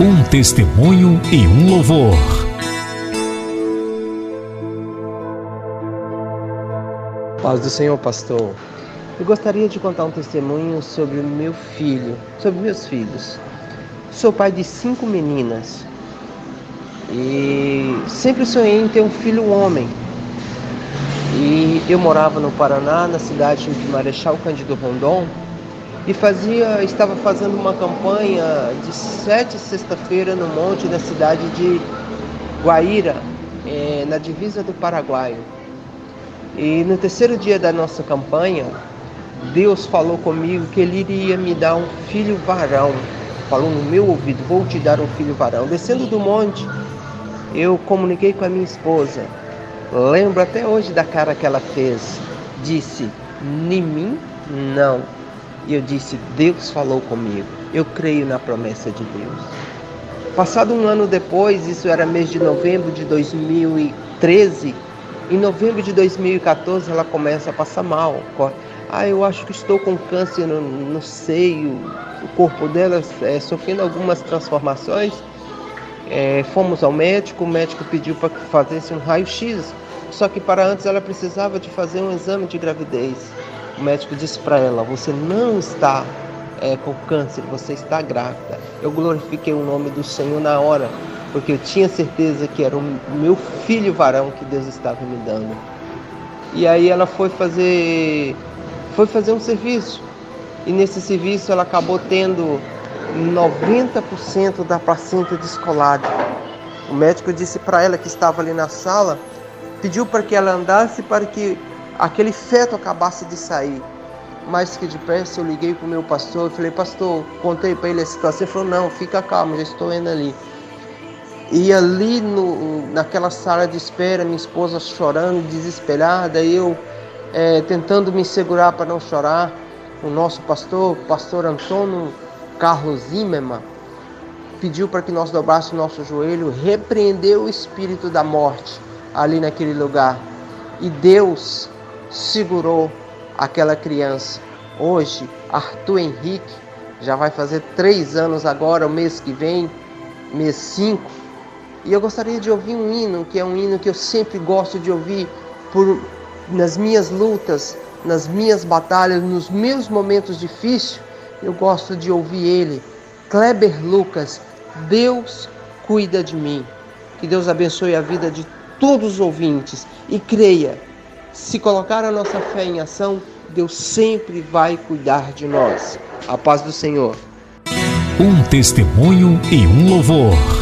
Um testemunho e um louvor. Paz do Senhor, pastor. Eu gostaria de contar um testemunho sobre o meu filho, sobre meus filhos. Sou pai de cinco meninas e sempre sonhei em ter um filho homem. E eu morava no Paraná, na cidade de Marechal Cândido Rondon, e fazia, estava fazendo uma campanha de sete sexta-feira no monte da cidade de Guaíra, é, na divisa do Paraguai. E no terceiro dia da nossa campanha, Deus falou comigo que Ele iria me dar um filho varão. Falou no meu ouvido: Vou te dar um filho varão. Descendo do monte, eu comuniquei com a minha esposa. Lembro até hoje da cara que ela fez. Disse: Em mim, não. E eu disse: Deus falou comigo. Eu creio na promessa de Deus. Passado um ano depois, isso era mês de novembro de 2013, em novembro de 2014 ela começa a passar mal. Ah, eu acho que estou com câncer no, no seio, o corpo dela é, sofrendo algumas transformações. É, fomos ao médico, o médico pediu para que fizesse um raio-x, só que para antes ela precisava de fazer um exame de gravidez. O médico disse para ela: Você não está é, com câncer, você está grávida. Eu glorifiquei o nome do Senhor na hora, porque eu tinha certeza que era o meu filho varão que Deus estava me dando. E aí ela foi fazer, foi fazer um serviço. E nesse serviço ela acabou tendo 90% da placenta descolada. O médico disse para ela que estava ali na sala, pediu para que ela andasse para que aquele feto acabasse de sair. Mais que depressa eu liguei para o meu pastor e falei, pastor, contei para ele a situação. Ele falou, não, fica calmo, já estou indo ali. E ali no, naquela sala de espera, minha esposa chorando, desesperada, eu é, tentando me segurar para não chorar. O nosso pastor, o pastor Antônio Carlos Zimmermann, pediu para que nós dobrássemos nosso joelho, repreendeu o espírito da morte ali naquele lugar. E Deus segurou aquela criança. Hoje, Arthur Henrique já vai fazer três anos agora, o mês que vem, mês 5. E eu gostaria de ouvir um hino, que é um hino que eu sempre gosto de ouvir por, nas minhas lutas, nas minhas batalhas, nos meus momentos difíceis. Eu gosto de ouvir ele. Kleber Lucas, Deus cuida de mim. Que Deus abençoe a vida de todos os ouvintes e creia se colocar a nossa fé em ação, Deus sempre vai cuidar de nós. A paz do Senhor. Um testemunho e um louvor.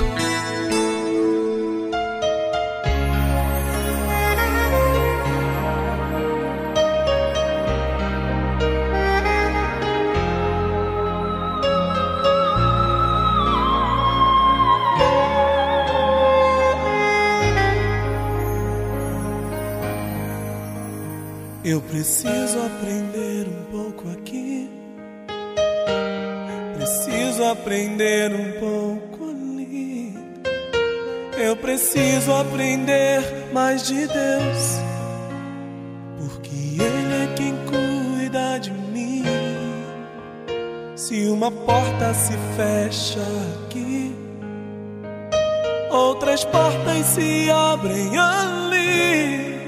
Se abrem ali.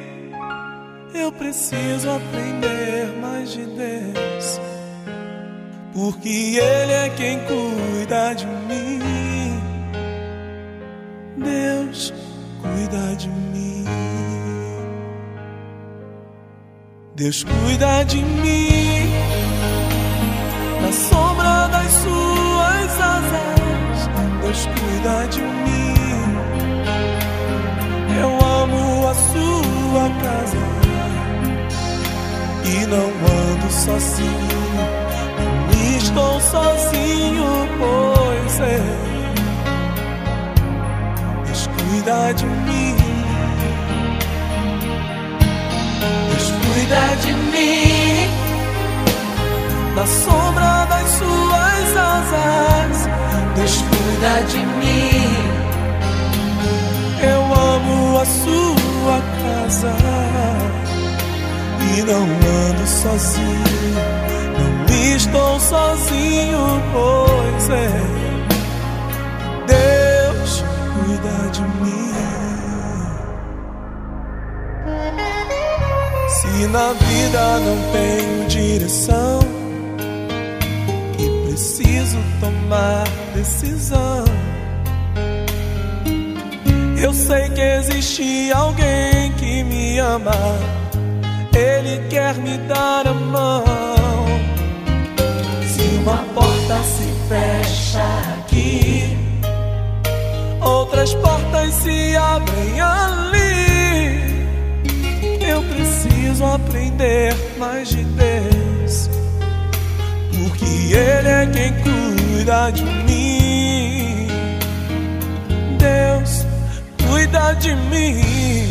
Eu preciso aprender mais de Deus, porque Ele é quem cuida de mim. Deus cuida de mim. Deus cuida de mim sua casa e não ando sozinho, estou sozinho, pois é. Deus cuida de mim, Deus cuida de mim, na sombra das suas asas. Deus cuida de mim, amo a sua casa e não ando sozinho, não estou sozinho, pois é. cuida de mim. Se na vida não tenho direção e preciso tomar decisão, eu sei que existe alguém que me ama. Ele quer me dar a mão. Se uma porta se fecha aqui, outras portas se abrem ali. Eu preciso aprender mais de Deus, porque Ele é quem cuida de mim. Deus cuida de mim.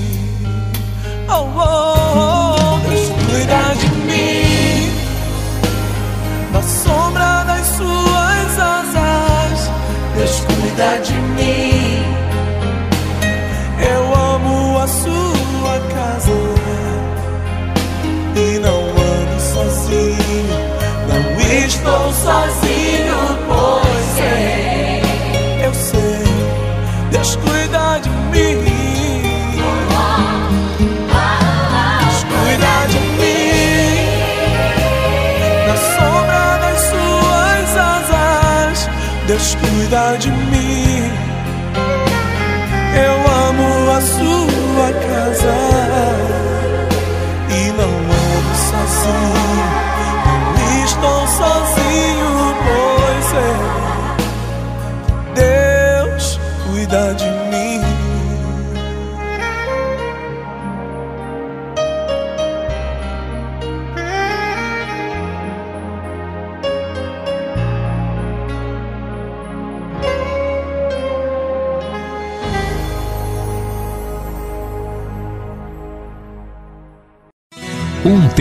Oh, oh, oh, Deus cuida de mim. Na sombra das suas asas, Deus cuida de mim. Eu amo a sua casa e não ando sozinho. Não estou sozinho, pois sei. Eu sei, Deus cuida Deus cuida de mim.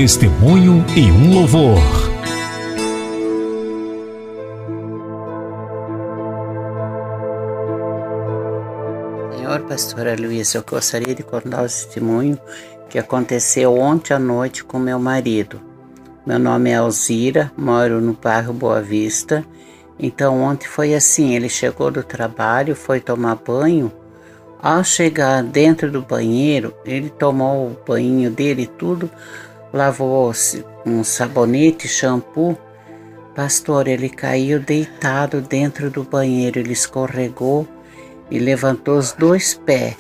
Testemunho e um louvor. Senhor, pastora Luísa, eu gostaria de contar o testemunho que aconteceu ontem à noite com meu marido. Meu nome é Alzira, moro no bairro Boa Vista. Então ontem foi assim, ele chegou do trabalho, foi tomar banho. Ao chegar dentro do banheiro, ele tomou o banho dele e tudo, lavou um sabonete, shampoo. Pastor, ele caiu deitado dentro do banheiro, ele escorregou e levantou os dois pés.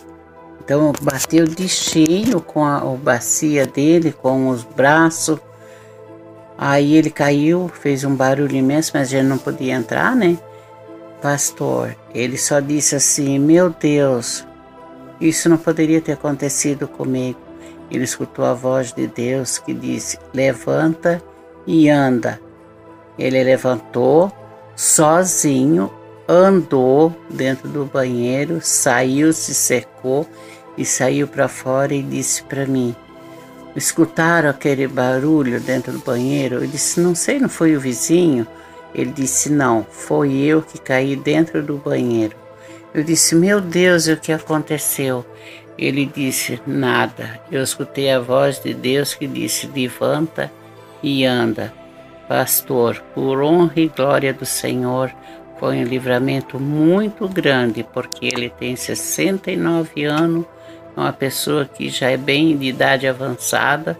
Então bateu de cheio com a, a bacia dele, com os braços. Aí ele caiu, fez um barulho imenso, mas ele não podia entrar, né? Pastor, ele só disse assim: Meu Deus, isso não poderia ter acontecido comigo. Ele escutou a voz de Deus que disse: Levanta e anda. Ele levantou sozinho, andou dentro do banheiro, saiu, se secou e saiu para fora e disse para mim: Escutaram aquele barulho dentro do banheiro? Eu disse: Não sei, não foi o vizinho? Ele disse: Não, foi eu que caí dentro do banheiro. Eu disse: Meu Deus, o que aconteceu? Ele disse: Nada. Eu escutei a voz de Deus que disse: Levanta e anda. Pastor, por honra e glória do Senhor, foi um livramento muito grande, porque ele tem 69 anos, é uma pessoa que já é bem de idade avançada,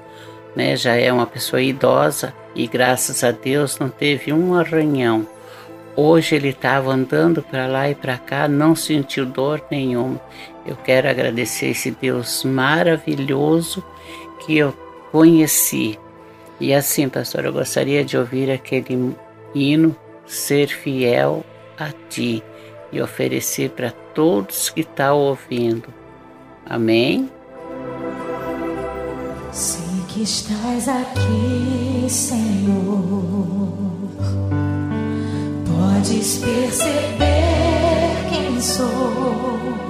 né? já é uma pessoa idosa e graças a Deus não teve um arranhão. Hoje ele estava andando para lá e para cá, não sentiu dor nenhuma. Eu quero agradecer esse Deus maravilhoso que eu conheci. E assim, pastor, eu gostaria de ouvir aquele hino, ser fiel a ti, e oferecer para todos que estão tá ouvindo. Amém? Sei que estás aqui, Senhor. Podes perceber quem sou.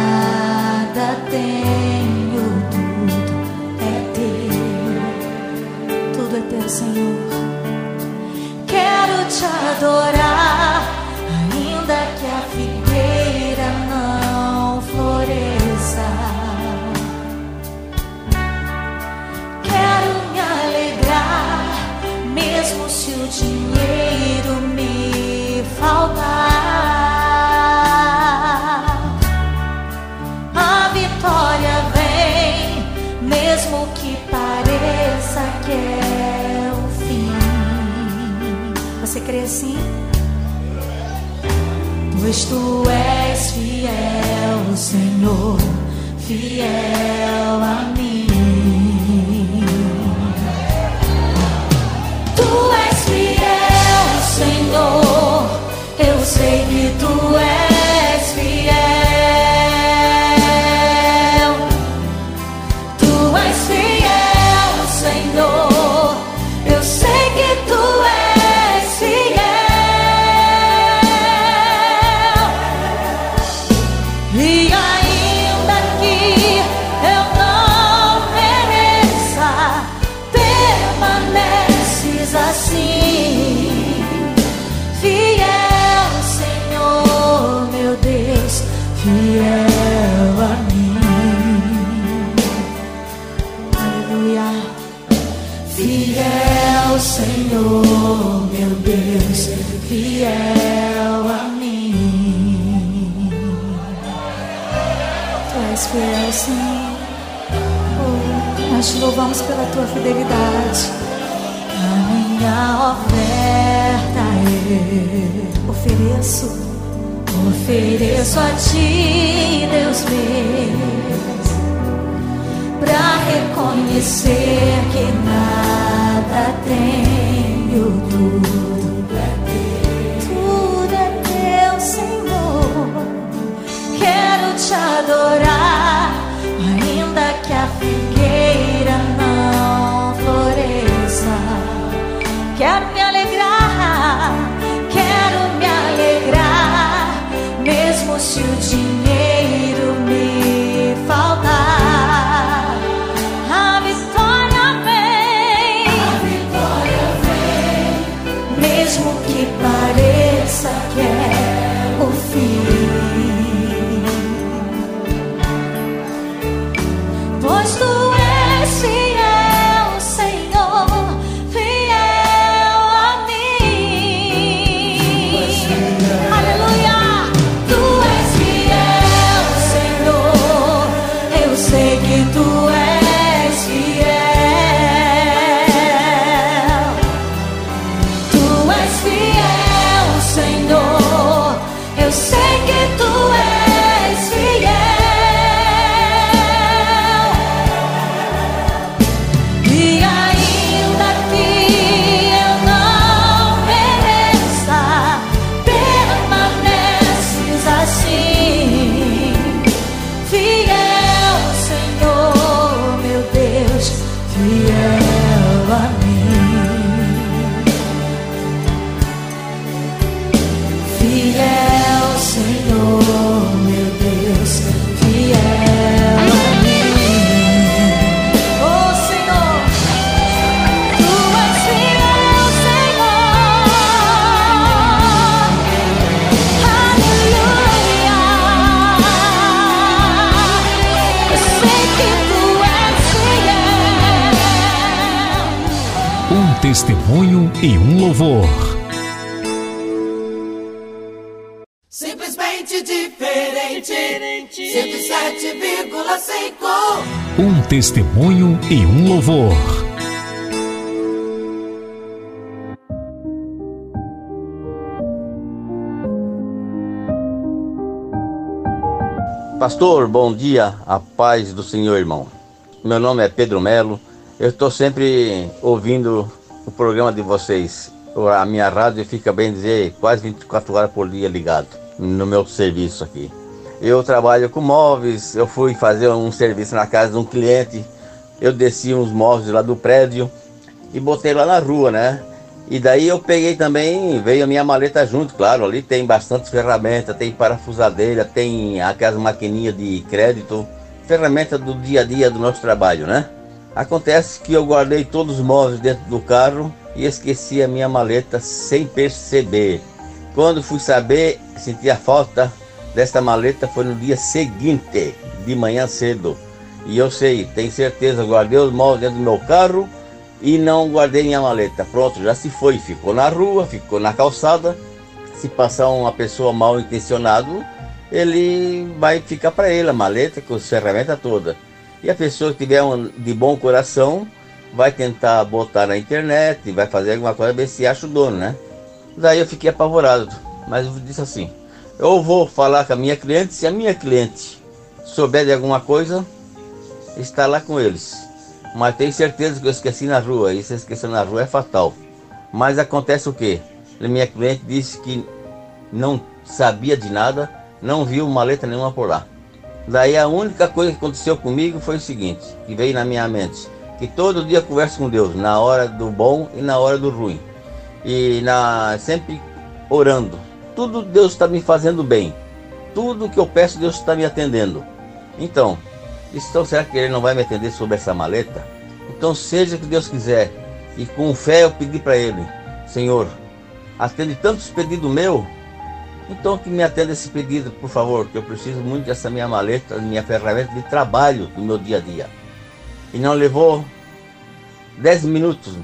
Senhor. Quero te adorar. Senhor, fiel Fiel, Senhor, meu Deus, fiel a mim. Tu és fiel, Senhor. Oh, nós te louvamos pela tua fidelidade. A minha oferta eu ofereço, ofereço a ti, Deus meu pra reconhecer que nada tenho, tudo é teu, tudo é teu, Senhor. Quero te adorar, testemunho e um louvor. Simplesmente diferente. 107,5. Um testemunho e um louvor. Pastor, bom dia, a paz do Senhor, irmão. Meu nome é Pedro Melo. Eu estou sempre ouvindo o programa de vocês. A minha rádio fica, bem dizer, quase 24 horas por dia ligado no meu serviço aqui. Eu trabalho com móveis, eu fui fazer um serviço na casa de um cliente, eu desci uns móveis lá do prédio e botei lá na rua, né? E daí eu peguei também, veio a minha maleta junto, claro, ali tem bastante ferramenta, tem parafusadeira, tem aquelas maquininhas de crédito, ferramenta do dia a dia do nosso trabalho, né? Acontece que eu guardei todos os móveis dentro do carro e esqueci a minha maleta sem perceber. Quando fui saber, senti a falta desta maleta foi no dia seguinte, de manhã cedo. E eu sei, tenho certeza, guardei os móveis dentro do meu carro e não guardei minha maleta. Pronto, já se foi, ficou na rua, ficou na calçada. Se passar uma pessoa mal intencionada, ele vai ficar para ele a maleta com as ferramentas todas. E a pessoa que tiver um, de bom coração vai tentar botar na internet, vai fazer alguma coisa, ver se acha o dono, né? Daí eu fiquei apavorado, mas eu disse assim: eu vou falar com a minha cliente, se a minha cliente souber de alguma coisa, está lá com eles. Mas tenho certeza que eu esqueci na rua, e se esquecer na rua é fatal. Mas acontece o que? Minha cliente disse que não sabia de nada, não viu maleta nenhuma por lá. Daí a única coisa que aconteceu comigo foi o seguinte, que veio na minha mente, que todo dia converso com Deus, na hora do bom e na hora do ruim. E na sempre orando. Tudo Deus está me fazendo bem. Tudo que eu peço Deus está me atendendo. Então, então será que ele não vai me atender sobre essa maleta? Então seja que Deus quiser. E com fé eu pedi para ele, Senhor, atende tantos pedidos meu então que me atenda esse pedido, por favor, que eu preciso muito dessa minha maleta, minha ferramenta de trabalho do meu dia a dia. E não levou 10 minutos,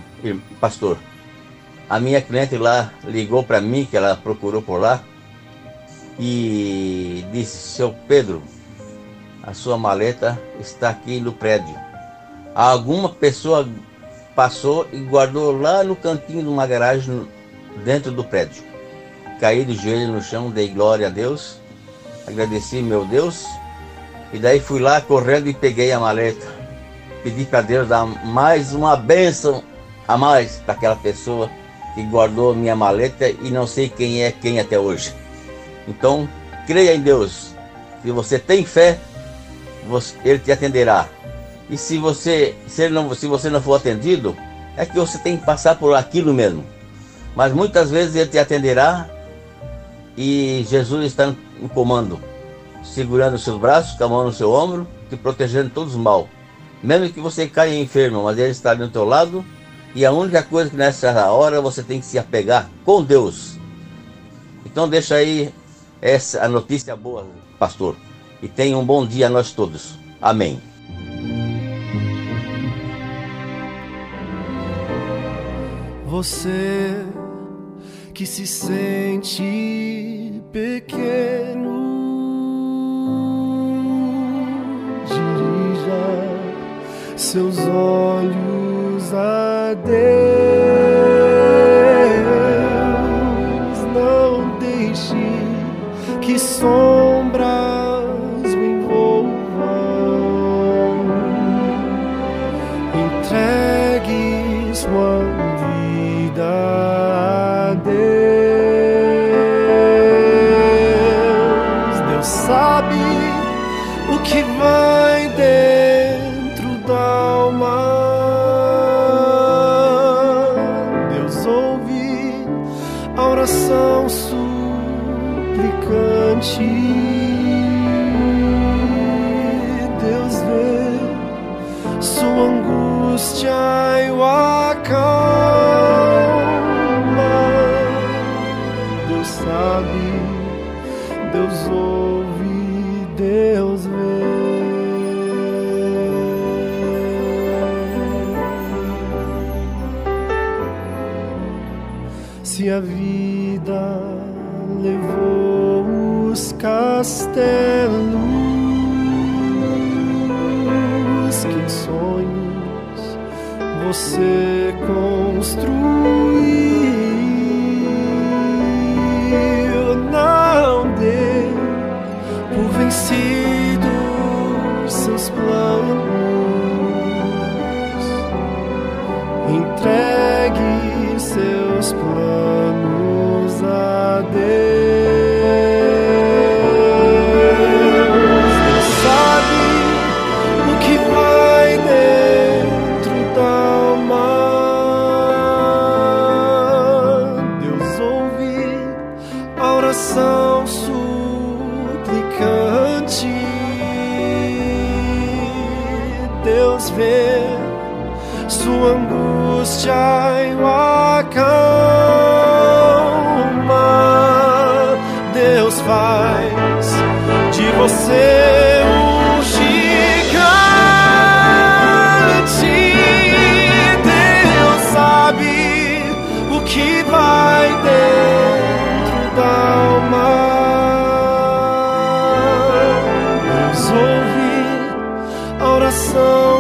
pastor. A minha cliente lá ligou para mim, que ela procurou por lá, e disse: Seu Pedro, a sua maleta está aqui no prédio. Alguma pessoa passou e guardou lá no cantinho de uma garagem dentro do prédio caí de joelho no chão, dei glória a Deus, agradeci meu Deus, e daí fui lá correndo e peguei a maleta. Pedi para Deus dar mais uma bênção a mais para aquela pessoa que guardou minha maleta e não sei quem é quem até hoje. Então, creia em Deus. Se você tem fé, você, Ele te atenderá. E se você, se, não, se você não for atendido, é que você tem que passar por aquilo mesmo. Mas muitas vezes Ele te atenderá e Jesus está no comando, segurando seus braços, com a mão no seu ombro, te protegendo de todos os mal. Mesmo que você caia enfermo, mas Ele está ali do teu lado. E a única coisa que nessa hora você tem que se apegar com Deus. Então deixa aí essa a notícia boa, pastor. E tenha um bom dia a nós todos. Amém. Você que se sente pequeno. Dirija seus olhos a Deus. Você construiu, não dê por vencidos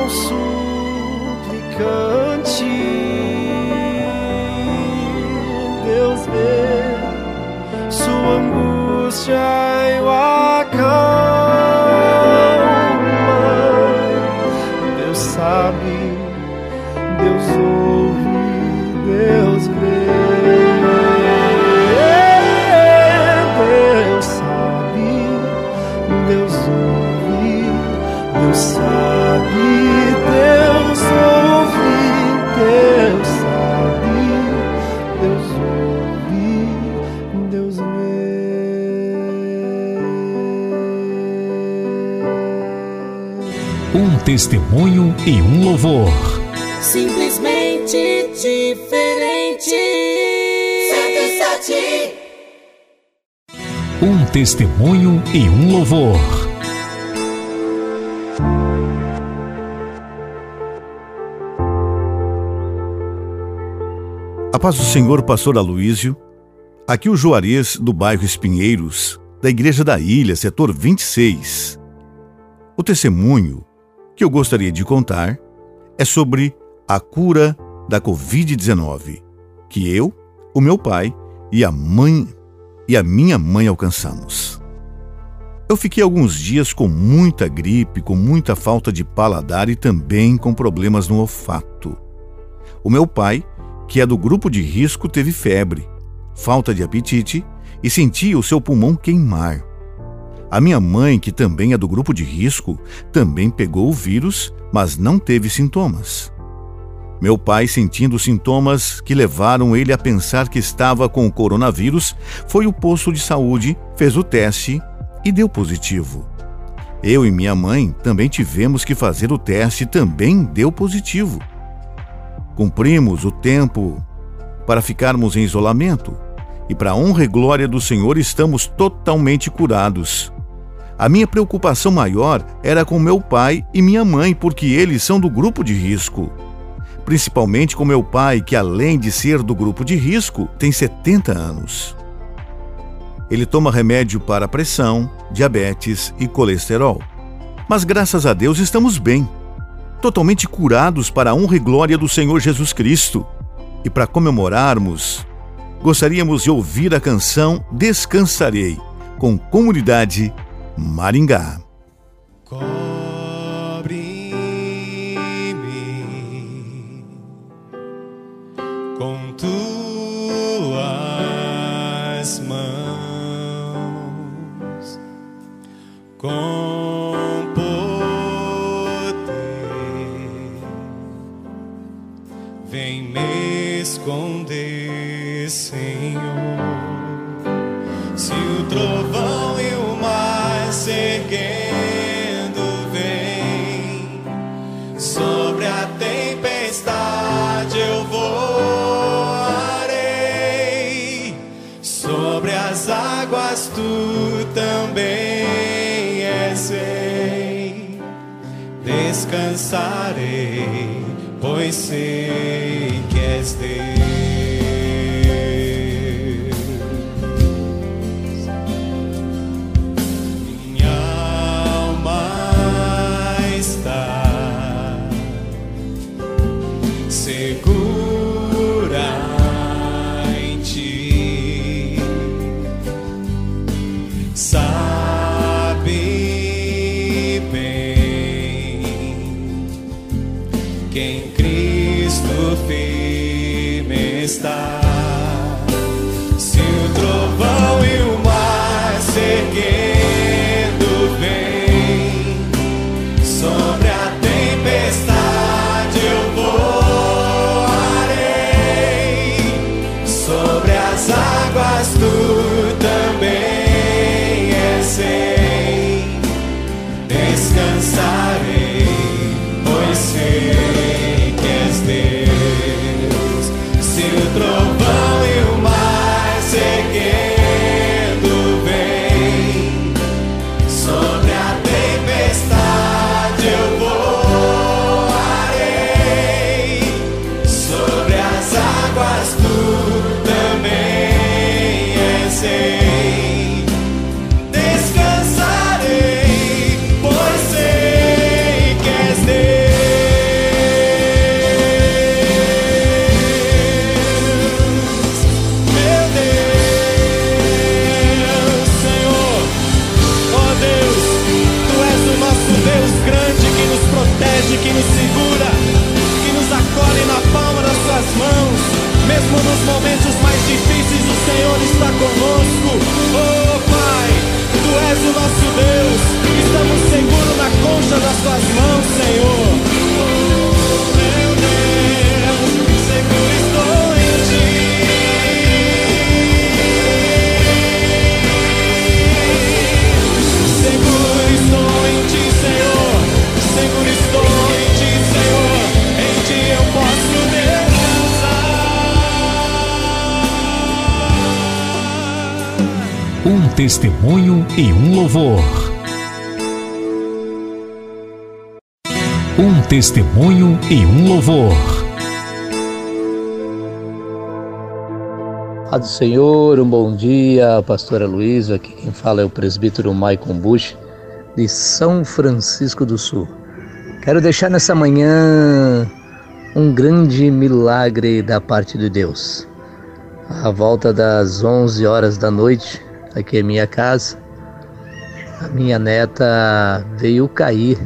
suplicante. Deus vê sua angústia. Testemunho e um louvor. Simplesmente diferente. 107. Um testemunho e um louvor. A paz do Senhor, pastor Aloísio. Aqui o Juarez, do bairro Espinheiros, da Igreja da Ilha, setor 26. O testemunho que eu gostaria de contar é sobre a cura da Covid-19, que eu, o meu pai e a mãe e a minha mãe alcançamos. Eu fiquei alguns dias com muita gripe, com muita falta de paladar e também com problemas no olfato. O meu pai, que é do grupo de risco, teve febre, falta de apetite e sentia o seu pulmão queimar. A minha mãe, que também é do grupo de risco, também pegou o vírus, mas não teve sintomas. Meu pai, sentindo sintomas que levaram ele a pensar que estava com o coronavírus, foi ao posto de saúde, fez o teste e deu positivo. Eu e minha mãe também tivemos que fazer o teste e também deu positivo. Cumprimos o tempo para ficarmos em isolamento e, para honra e glória do Senhor, estamos totalmente curados. A minha preocupação maior era com meu pai e minha mãe, porque eles são do grupo de risco. Principalmente com meu pai, que além de ser do grupo de risco, tem 70 anos. Ele toma remédio para pressão, diabetes e colesterol. Mas graças a Deus estamos bem, totalmente curados para a honra e glória do Senhor Jesus Cristo. E para comemorarmos, gostaríamos de ouvir a canção Descansarei, com comunidade Maringá. Pois e um louvor. Um testemunho e um louvor. Paz do Senhor, um bom dia, pastora Luísa, aqui quem fala é o presbítero Maicon Bush, de São Francisco do Sul. Quero deixar nessa manhã um grande milagre da parte de Deus. À volta das 11 horas da noite, aqui em minha casa, a minha neta veio cair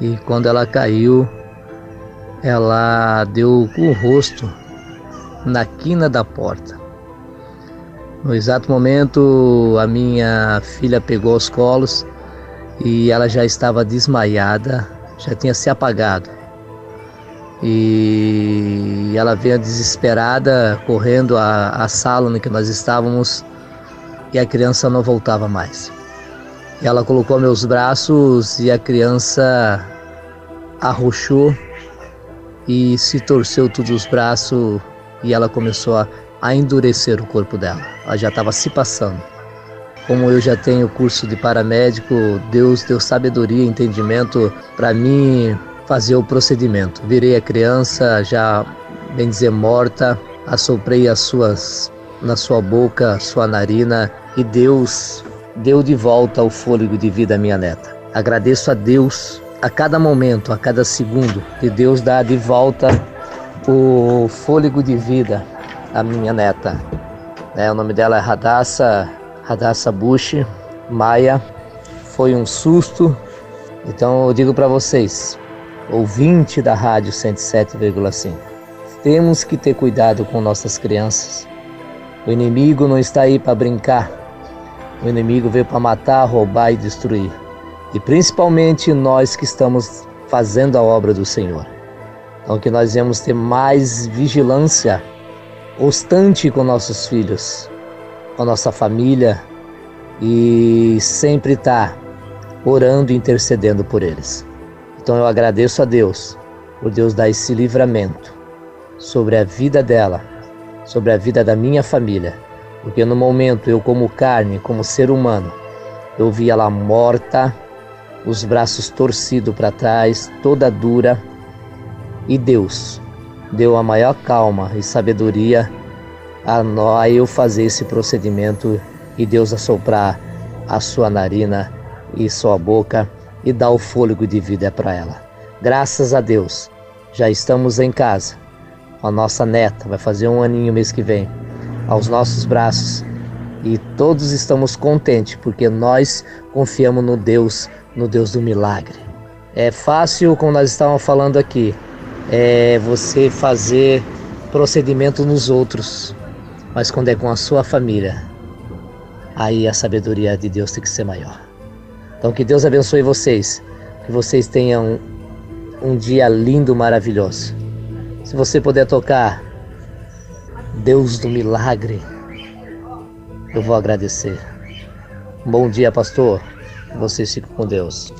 e quando ela caiu, ela deu com o rosto na quina da porta. No exato momento, a minha filha pegou os colos e ela já estava desmaiada já tinha se apagado. E ela veio desesperada, correndo à, à sala em que nós estávamos, e a criança não voltava mais. Ela colocou meus braços e a criança arrochou e se torceu todos os braços e ela começou a, a endurecer o corpo dela. Ela já estava se passando. Como eu já tenho curso de paramédico, Deus deu sabedoria e entendimento para mim fazer o procedimento. Virei a criança, já bem dizer morta, assoprei as suas na sua boca, sua narina e Deus deu de volta o fôlego de vida à minha neta. Agradeço a Deus a cada momento, a cada segundo, que Deus dá de volta o fôlego de vida à minha neta. É, o nome dela é Radassa Radassa Bush, Maia, foi um susto. Então eu digo para vocês, ouvinte da Rádio 107,5, temos que ter cuidado com nossas crianças. O inimigo não está aí para brincar. O inimigo veio para matar, roubar e destruir. E principalmente nós que estamos fazendo a obra do Senhor. Então que nós devemos ter mais vigilância constante com nossos filhos com a nossa família e sempre estar tá orando e intercedendo por eles. Então eu agradeço a Deus por Deus dar esse livramento sobre a vida dela, sobre a vida da minha família, porque no momento eu como carne, como ser humano, eu vi ela morta, os braços torcidos para trás, toda dura, e Deus deu a maior calma e sabedoria a, eu fazer esse procedimento e Deus assoprar a sua narina e sua boca e dar o fôlego de vida para ela. Graças a Deus, já estamos em casa. A nossa neta vai fazer um aninho mês que vem, aos nossos braços. E todos estamos contentes porque nós confiamos no Deus, no Deus do milagre. É fácil, como nós estávamos falando aqui, é você fazer procedimento nos outros. Mas quando é com a sua família, aí a sabedoria de Deus tem que ser maior. Então que Deus abençoe vocês, que vocês tenham um dia lindo, maravilhoso. Se você puder tocar Deus do milagre, eu vou agradecer. bom dia, pastor. Vocês ficam com Deus.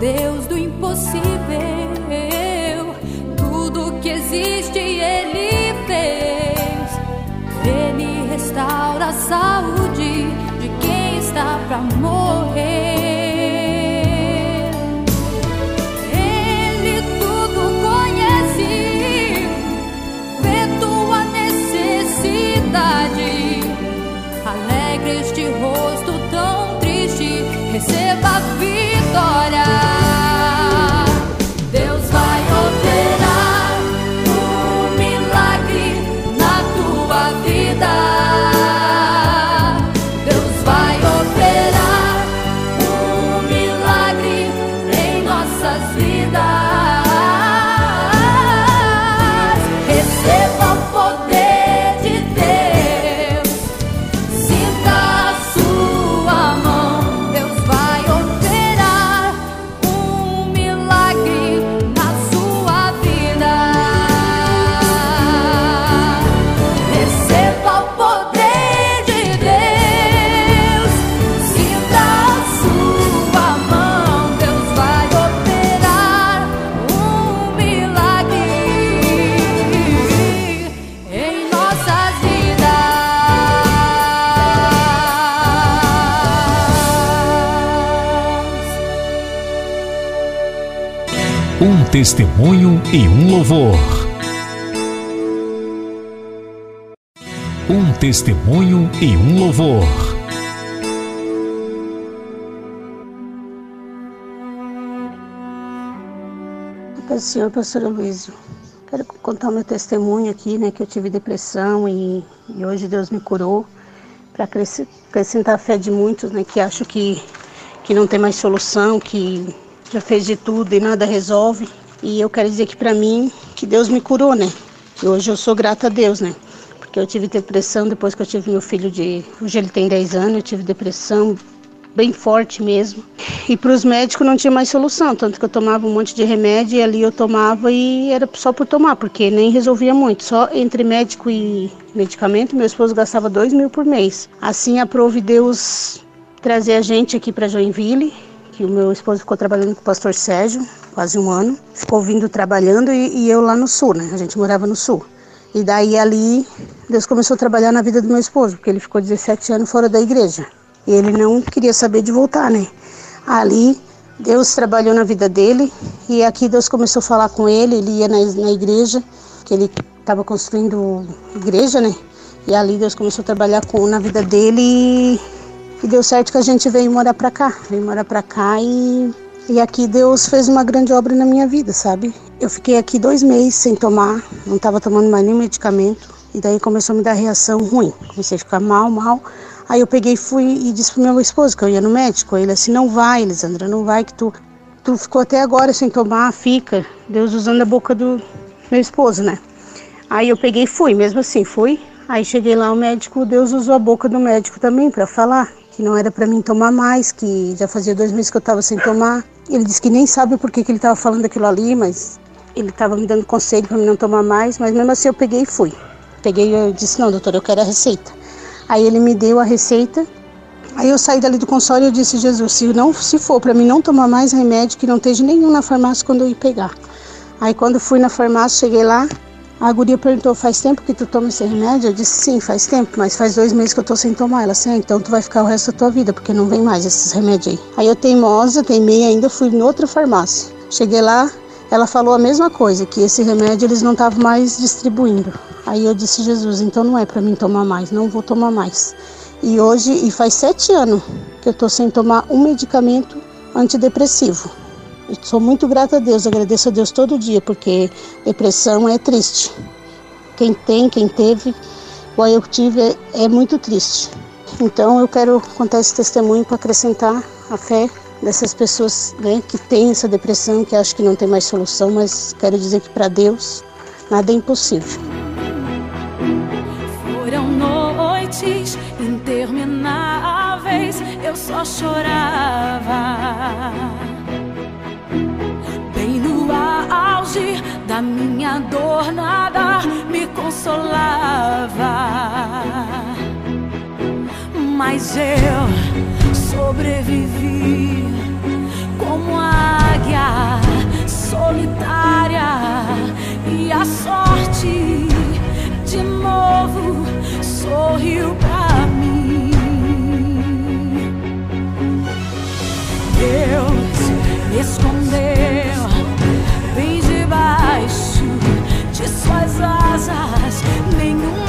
Deus do impossível. Tudo que existe, Ele fez. Ele restaura a saúde de quem está pra morrer. Testemunho e um louvor. Um testemunho e um louvor. Paz Senhor, pastora Luísio. Quero contar o meu testemunho aqui, né, que eu tive depressão e, e hoje Deus me curou, para acrescentar a fé de muitos, né, que acham que, que não tem mais solução, que já fez de tudo e nada resolve. E eu quero dizer que para mim, que Deus me curou, né? E hoje eu sou grata a Deus, né? Porque eu tive depressão depois que eu tive meu filho de... Hoje ele tem 10 anos, eu tive depressão bem forte mesmo. E para os médicos não tinha mais solução, tanto que eu tomava um monte de remédio e ali eu tomava e era só por tomar, porque nem resolvia muito. Só entre médico e medicamento, meu esposo gastava dois mil por mês. Assim aprove Deus trazer a gente aqui para Joinville, que o meu esposo ficou trabalhando com o pastor Sérgio, quase um ano. Ficou vindo trabalhando e, e eu lá no sul, né? A gente morava no sul. E daí ali, Deus começou a trabalhar na vida do meu esposo, porque ele ficou 17 anos fora da igreja. E ele não queria saber de voltar, né? Ali, Deus trabalhou na vida dele e aqui Deus começou a falar com ele. Ele ia na, na igreja, que ele estava construindo igreja, né? E ali Deus começou a trabalhar com, na vida dele e, deu certo que a gente veio morar pra cá. Veio morar pra cá e, e aqui Deus fez uma grande obra na minha vida, sabe? Eu fiquei aqui dois meses sem tomar, não estava tomando mais nenhum medicamento. E daí começou a me dar reação ruim. Comecei a ficar mal, mal. Aí eu peguei fui e disse pro meu esposo que eu ia no médico. Ele assim, não vai, Elisandra, não vai que tu, tu ficou até agora sem tomar, fica. Deus usando a boca do meu esposo, né? Aí eu peguei e fui, mesmo assim, fui. Aí cheguei lá, o médico, Deus usou a boca do médico também para falar que não era para mim tomar mais, que já fazia dois meses que eu estava sem tomar. Ele disse que nem sabe por que, que ele estava falando aquilo ali, mas ele estava me dando conselho para não tomar mais, mas mesmo assim eu peguei e fui. Peguei e disse, não, doutor, eu quero a receita. Aí ele me deu a receita. Aí eu saí dali do console e eu disse, Jesus, se não se for para mim não tomar mais remédio, que não esteja nenhum na farmácia quando eu ir pegar. Aí quando fui na farmácia, cheguei lá, a guria perguntou, faz tempo que tu toma esse remédio? Eu disse, sim, faz tempo, mas faz dois meses que eu tô sem tomar. Ela assim, ah, então tu vai ficar o resto da tua vida, porque não vem mais esses remédios aí. Aí eu teimosa, teimei ainda, fui em outra farmácia. Cheguei lá, ela falou a mesma coisa, que esse remédio eles não estavam mais distribuindo. Aí eu disse, Jesus, então não é para mim tomar mais, não vou tomar mais. E hoje, e faz sete anos que eu tô sem tomar um medicamento antidepressivo. Eu sou muito grata a Deus, agradeço a Deus todo dia, porque depressão é triste. Quem tem, quem teve, igual eu tive, é, é muito triste. Então eu quero contar esse testemunho para acrescentar a fé dessas pessoas né, que têm essa depressão, que acham que não tem mais solução, mas quero dizer que para Deus nada é impossível. Foram noites intermináveis, eu só chorava. da minha dor nada me consolava. Mas eu sobrevivi como águia solitária e a sorte de novo sorriu pra mim. Deus me escondeu. E um louvor.